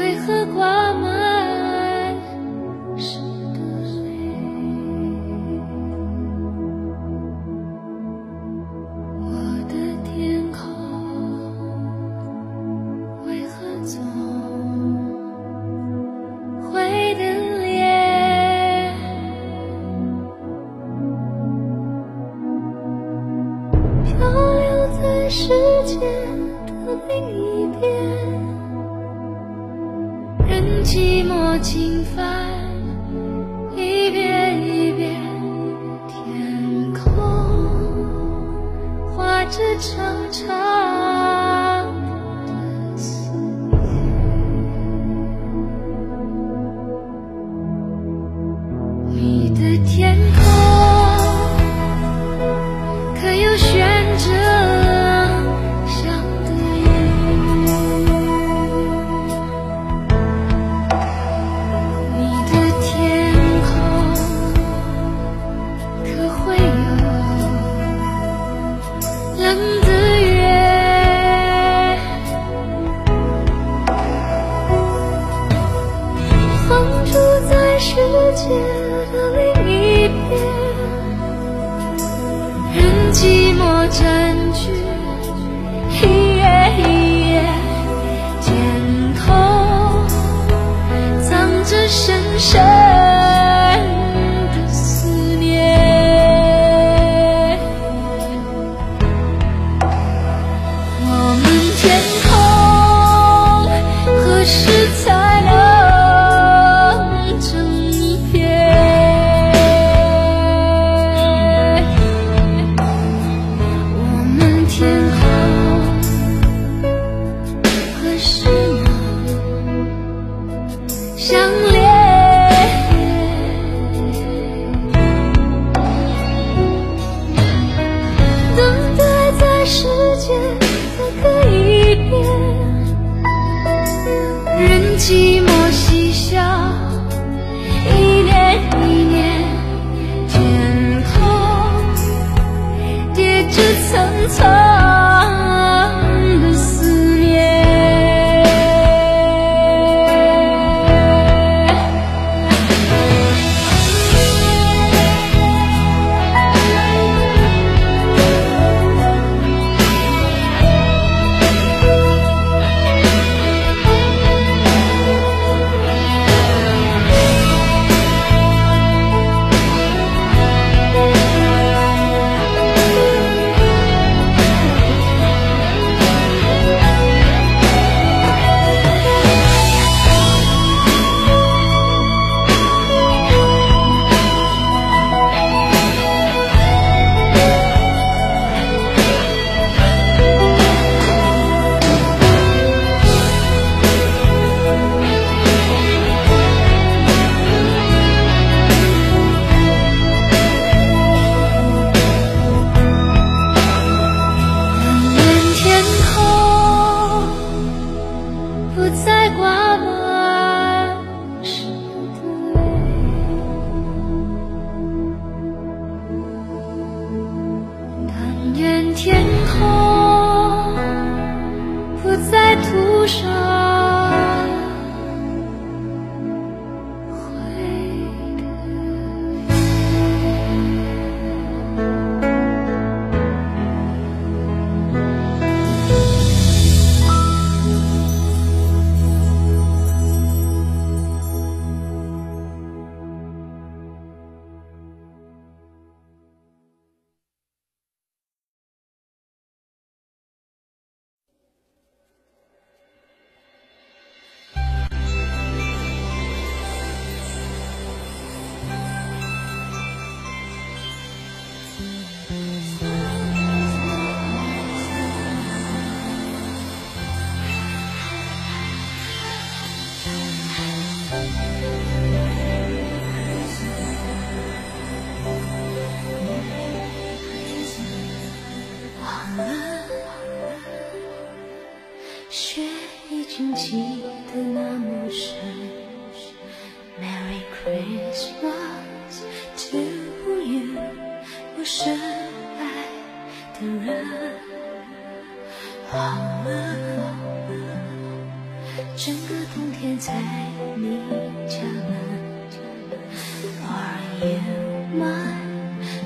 为何挂满湿的泪我的天空为何总灰的脸漂流在世界的另一边？寂寞侵犯，一遍一遍天空画着长长。真的。是错。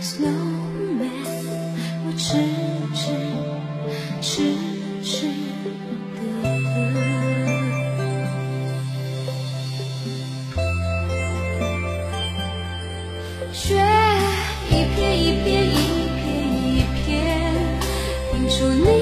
snowman 我痴痴痴痴的等雪一片一片一片一片映出你